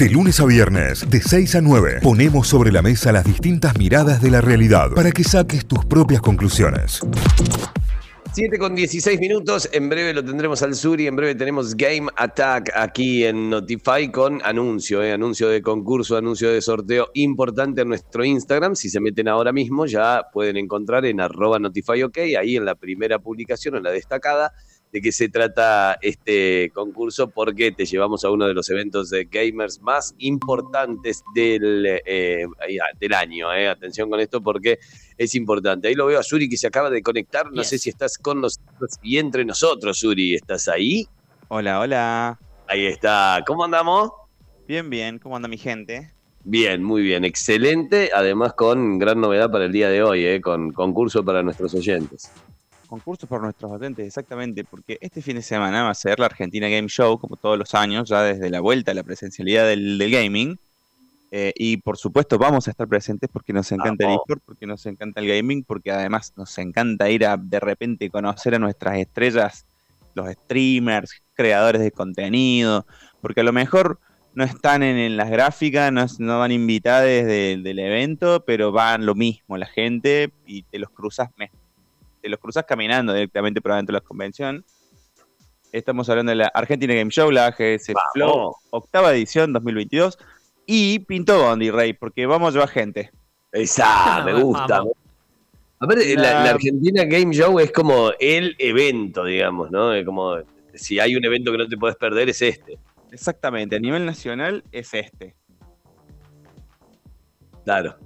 De lunes a viernes, de 6 a 9, ponemos sobre la mesa las distintas miradas de la realidad para que saques tus propias conclusiones. 7 con 16 minutos, en breve lo tendremos al sur y en breve tenemos Game Attack aquí en Notify con anuncio, eh, anuncio de concurso, anuncio de sorteo importante en nuestro Instagram. Si se meten ahora mismo ya pueden encontrar en arroba Notify OK, ahí en la primera publicación, en la destacada, de qué se trata este concurso, porque te llevamos a uno de los eventos de gamers más importantes del, eh, del año. Eh. Atención con esto porque es importante. Ahí lo veo a Suri que se acaba de conectar. No sé si estás con nosotros y entre nosotros, Suri. ¿Estás ahí? Hola, hola. Ahí está. ¿Cómo andamos? Bien, bien. ¿Cómo anda mi gente? Bien, muy bien, excelente. Además, con gran novedad para el día de hoy, eh, con concurso para nuestros oyentes concursos por nuestros docentes, exactamente, porque este fin de semana va a ser la Argentina Game Show, como todos los años, ya desde la vuelta a la presencialidad del, gaming. Eh, y por supuesto vamos a estar presentes porque nos encanta el eSport, porque nos encanta el gaming, porque además nos encanta ir a de repente conocer a nuestras estrellas, los streamers, creadores de contenido, porque a lo mejor no están en, las gráficas, no, van invitados del evento, pero van lo mismo la gente y te los cruzas mes te los cruzas caminando directamente por adentro de la convención. Estamos hablando de la Argentina Game Show, la AGS Flow, octava edición 2022. Y pintó Bondi, Rey, porque vamos a llevar gente. Esa, me gusta. A ver, la... Argentina Game Show es como el evento, digamos, ¿no? Es como, si hay un evento que no te puedes perder, es este. Exactamente, a nivel nacional es este. Claro.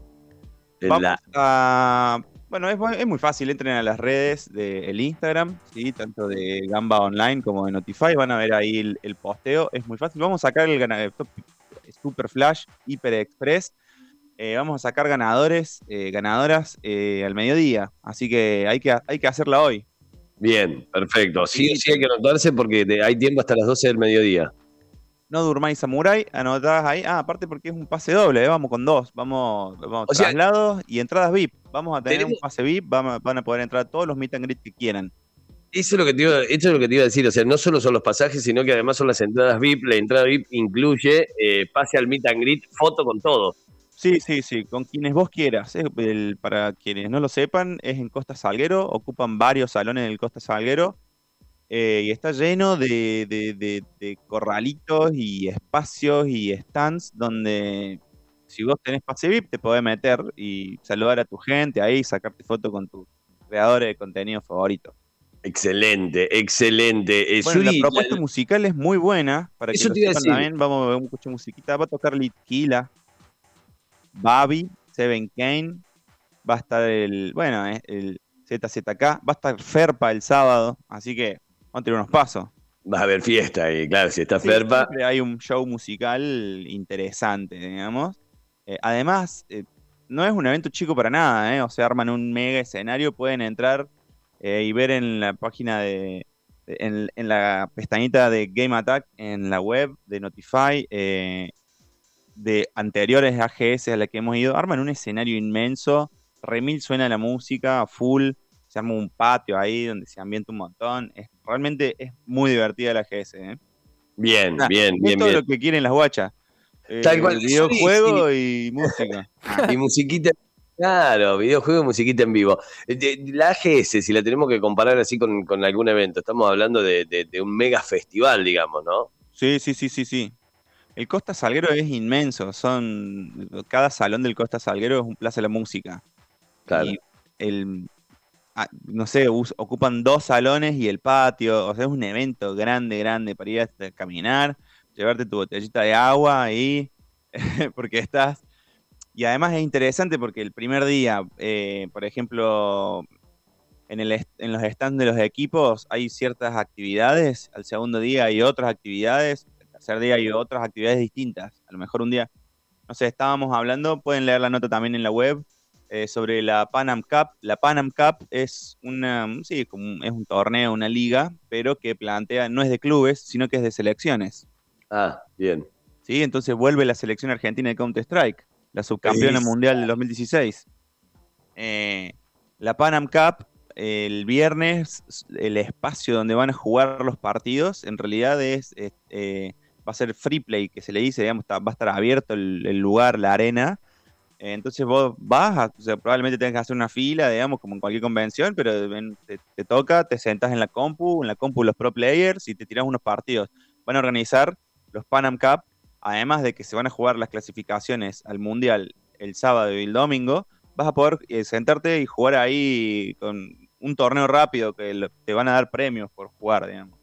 Vamos a bueno, es, muy fácil, entren a las redes del Instagram, ¿sí? tanto de Gamba Online como de Notify, van a ver ahí el, posteo, es muy fácil. Vamos a sacar el ganador Super Flash Hyper Express, eh, vamos a sacar ganadores, eh, ganadoras eh, al mediodía, así que hay, que hay que hacerla hoy. Bien, perfecto. Sí, sí hay que anotarse porque hay tiempo hasta las 12 del mediodía. No Durmai Samurai, anotadas ahí. Ah, aparte porque es un pase doble, vamos con dos. Vamos, vamos traslados y entradas VIP. Vamos a tener un pase VIP, van a, poder entrar todos los meet and greet que quieran. Eso es, lo que te iba, es lo que te iba a decir, o sea, no solo son los pasajes, sino que además son las entradas VIP. La entrada VIP incluye eh, pase al meet and greet, foto con todo. Sí, sí, sí, con quienes vos quieras. para quienes no lo sepan, es en Costa Salguero, ocupan varios salones del Costa Salguero eh, y está lleno de, corralitos y espacios y stands donde si vos tenés pase VIP, te podés meter y saludar a tu gente ahí, sacarte foto con tus creadores de contenido favorito. Excelente, excelente. Eh, bueno, la propuesta musical es muy buena. Para que también, vamos a ver un coche musiquita. Va a tocar Litquila, Babi, Seven Kane. Va a estar el, bueno, eh, el ZZK. Va a estar Ferpa el sábado. Así que vamos a tener unos pasos. Va a haber fiesta y claro, si está Ferpa. Hay un show musical interesante, digamos. Eh, además, eh, no es un evento chico para nada, ¿eh? O sea, arman un mega escenario, pueden entrar y ver en la página de. En, la pestañita de Game Attack en la web de Notify de anteriores AGS a la que hemos ido, arman un escenario inmenso, remil suena la música, full, se arma un patio ahí donde se ambienta un montón, es, realmente es muy divertida la AGS. Bien, bien, bien. Es todo lo que quieren las guachas. Tal cual. Videojuego y música. y musiquita. Claro, videojuego y musiquita en vivo. Eh, la AGS, si la tenemos que comparar así con, algún evento, estamos hablando de, un mega festival, digamos, ¿no? Sí, sí, sí, sí, sí. El Costa Salguero es inmenso. Son. Cada salón del Costa Salguero es un plaza de la música. Claro. Y el. Ah, no sé, ocupan dos salones y el patio. O sea, es un evento grande, grande para ir a caminar llevarte tu botellita de agua ahí, porque estás... Y además es interesante porque el primer día, eh, por ejemplo, en, el en los stands de los equipos hay ciertas actividades, al segundo día hay otras actividades, el tercer día hay otras actividades distintas. A lo mejor un día, no sé, estábamos hablando, pueden leer la nota también en la web, eh, sobre la Panam Cup. La Panam Cup es una, sí, como es un torneo, una liga, pero que plantea, no es de clubes, sino que es de selecciones. Ah, bien. Sí, entonces vuelve la selección argentina de Counter-Strike, la subcampeona mundial del 2016. Eh, la Panam Cup, el viernes, el espacio donde van a jugar los partidos, en realidad es, eh, va a ser free play, que se le dice, digamos, va a estar abierto el, lugar, la arena. Entonces vos vas, o sea, probablemente tengas que hacer una fila, digamos, como en cualquier convención, pero te, toca, te sentas en la compu, en la compu los pro players y te tiras unos partidos. Van a organizar los Panam Cup, además de que se van a jugar las clasificaciones al Mundial el sábado y el domingo, vas a poder eh, sentarte y jugar ahí con un torneo rápido que te van a dar premios por jugar, digamos.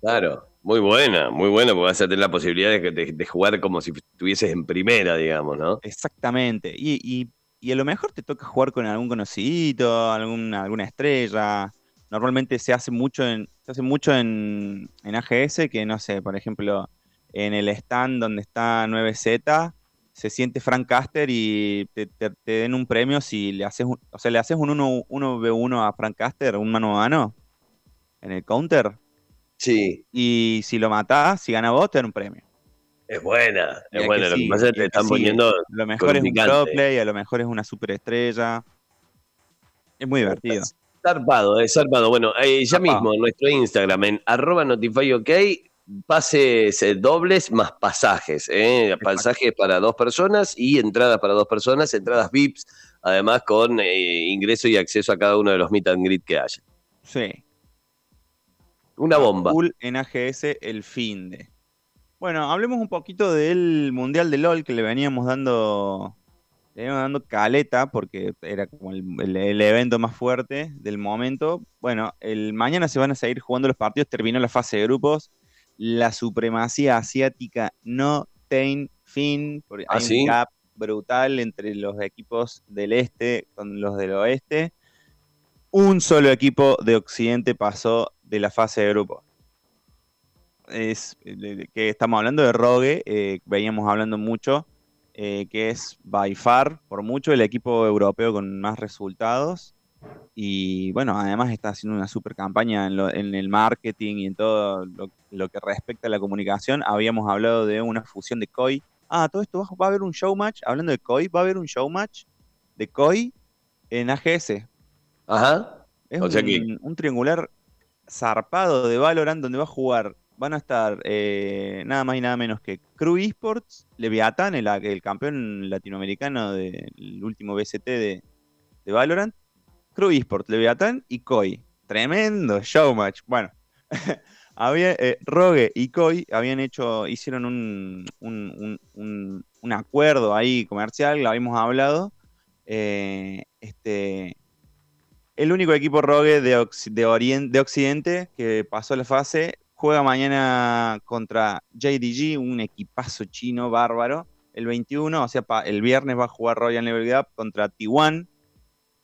Claro, muy buena, muy buena, porque vas a tener la posibilidad de, jugar como si estuvieses en primera, digamos, ¿no? Exactamente. Y, a lo mejor te toca jugar con algún conocido, alguna, alguna estrella. Normalmente se hace mucho en, se hace mucho en, en AGS, que no sé, por ejemplo, en el stand donde está 9Z, se siente Frank Caster y te, den un premio si le haces un, o sea, le haces un 1, v 1 a Frank Caster, un mano a mano, en el counter. Sí. Y si lo matás, si gana vos, te dan un premio. Es buena, es buena. lo que pasa es que te están poniendo. Lo mejor es un pro play, a lo mejor es una superestrella. Es muy divertido. Zarpado, es zarpado. Bueno, eh, ya mismo en nuestro Instagram, en arroba notifyok, pases eh, dobles más pasajes, ¿eh? pasajes para dos personas y entradas para dos personas, entradas VIPs, además con eh, ingreso y acceso a cada uno de los meet and greet que haya. Sí. Una bomba. en AGS el fin de. Bueno, hablemos un poquito del Mundial de LOL que le veníamos dando, le veníamos dando caleta porque era como el, el, evento más fuerte del momento. Bueno, el mañana se van a seguir jugando los partidos, terminó la fase de grupos la supremacía asiática no tiene fin, porque ¿Ah, hay un gap brutal entre los equipos del este con los del oeste. Un solo equipo de Occidente pasó de la fase de grupo. Es que estamos hablando de Rogue, eh, veníamos hablando mucho, eh, que es by far, por mucho, el equipo europeo con más resultados. Y bueno, además está haciendo una super campaña en, el marketing y en todo lo, que respecta a la comunicación. Habíamos hablado de una fusión de COI. Ah, todo esto va, a haber un show match. Hablando de COI, va a haber un show match de COI en AGS. Ajá. Es un, triangular zarpado de Valorant donde va a jugar. Van a estar eh, nada más y nada menos que Crew Esports, Leviathan, el, campeón latinoamericano del último BCT de, de Valorant, Crew Esports, Leviathan y Koi. Tremendo showmatch. Bueno, había, eh, Rogue y Koi habían hecho, hicieron un, un, acuerdo ahí comercial, lo habíamos hablado. Eh, este, el único equipo Rogue de, de, de Occidente que pasó la fase juega mañana contra JDG, un equipazo chino bárbaro. El 21, o sea, el viernes va a jugar Royal Level Gap contra T1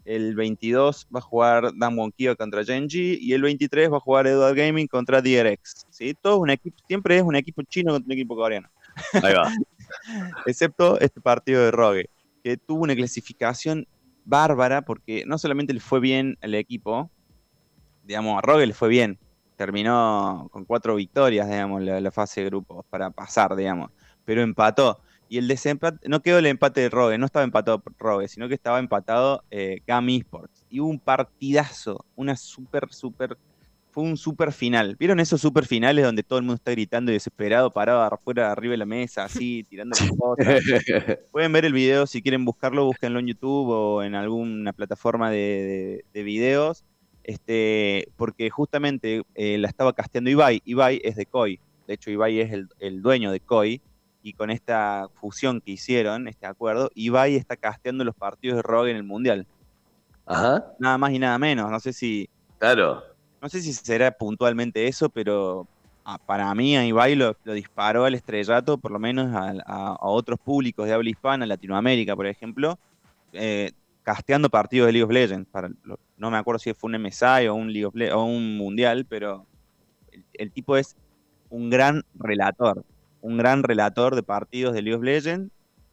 el 22 va a jugar Dan Wonkio contra Genji y el 23 va a jugar Edward Gaming contra DRX. ¿sí? Todo un equipo, siempre es un equipo chino contra un equipo coreano. Ahí va. Excepto este partido de Rogue, que tuvo una clasificación bárbara porque no solamente le fue bien al equipo, digamos, a Rogue le fue bien. Terminó con cuatro victorias, digamos, la, fase de grupos para pasar, digamos, pero empató y el desempate, no quedó el empate de Rogue, no estaba empatado Rogue, sino que estaba empatado eh, Esports. Y hubo un partidazo, una súper, súper, fue un súper final. ¿Vieron esos súper finales donde todo el mundo está gritando y desesperado, parado afuera, arriba de la mesa, así, tirando cosas? Pueden ver el video, si quieren buscarlo, búsquenlo en YouTube o en alguna plataforma de, videos. Este, porque justamente eh, la estaba casteando Ibai. Ibai es de COI. De hecho, Ibai es el, el dueño de COI y con esta fusión que hicieron, este acuerdo, Ibai está casteando los partidos de Rogue en el Mundial. Ajá. Nada más y nada menos. No sé si. Claro. No sé si será puntualmente eso, pero ah, para mí a Ibai lo, disparó al estrellato, por lo menos a, otros públicos de habla hispana, Latinoamérica, por ejemplo, eh, casteando partidos de League of Legends. No me acuerdo si fue un MSI o un, League o un Mundial, pero el tipo es un gran relator un gran relator de partidos de League of Legends,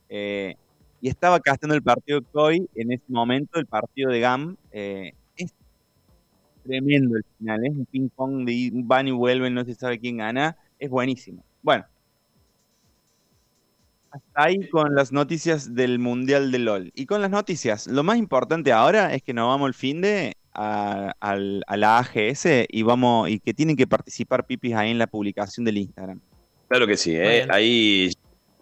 eh, y estaba casteando el partido de Koi en ese momento, el partido de GAM. Eh, tremendo el final, es un ping-pong de van y vuelven, no se sabe quién gana, es buenísimo. Bueno, hasta ahí con las noticias del Mundial de LOL. Y con las noticias, lo más importante ahora es que nos vamos el fin de a, la AGS y vamos y que tienen que participar pipis ahí en la publicación del Instagram. Claro que sí, ¿eh? ahí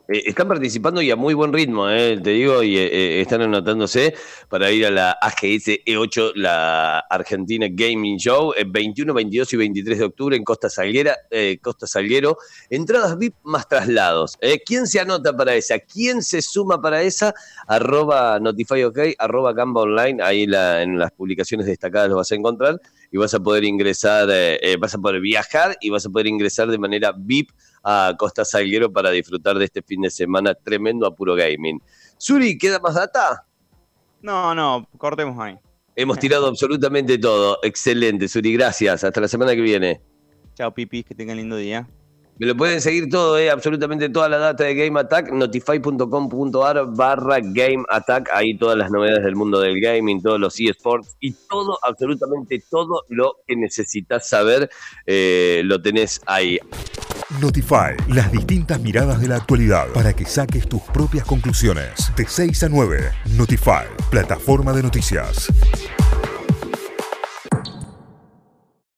eh, están participando y a muy buen ritmo, eh, te digo, y eh, están anotándose para ir a la AGS E8, la Argentina Gaming Show, el 21, 22 y 23 de octubre en Costa Salguera, Costa Salguero. Entradas VIP más traslados. ¿Quién se anota para esa? ¿Quién se suma para esa? Arroba NotifyOK, arroba Gamba Online, ahí en las publicaciones destacadas lo vas a encontrar y vas a poder ingresar, vas a poder viajar y vas a poder ingresar de manera VIP a Costa Salguero para disfrutar de este fin de semana tremendo a puro gaming. Suri, ¿queda más data? No, no, cortemos ahí. Hemos tirado absolutamente todo. Excelente, Suri, gracias. Hasta la semana que viene. Chao, pipis, que tengan lindo día. Me lo pueden seguir todo, eh, absolutamente toda la data de Game Attack, notify.com.ar barra Game Attack, ahí todas las novedades del mundo del gaming, todos los eSports y todo, absolutamente todo lo que necesitas saber, eh, lo tenés ahí. Notify, las distintas miradas de la actualidad para que saques tus propias conclusiones. De 6 a 9, Notify, plataforma de noticias.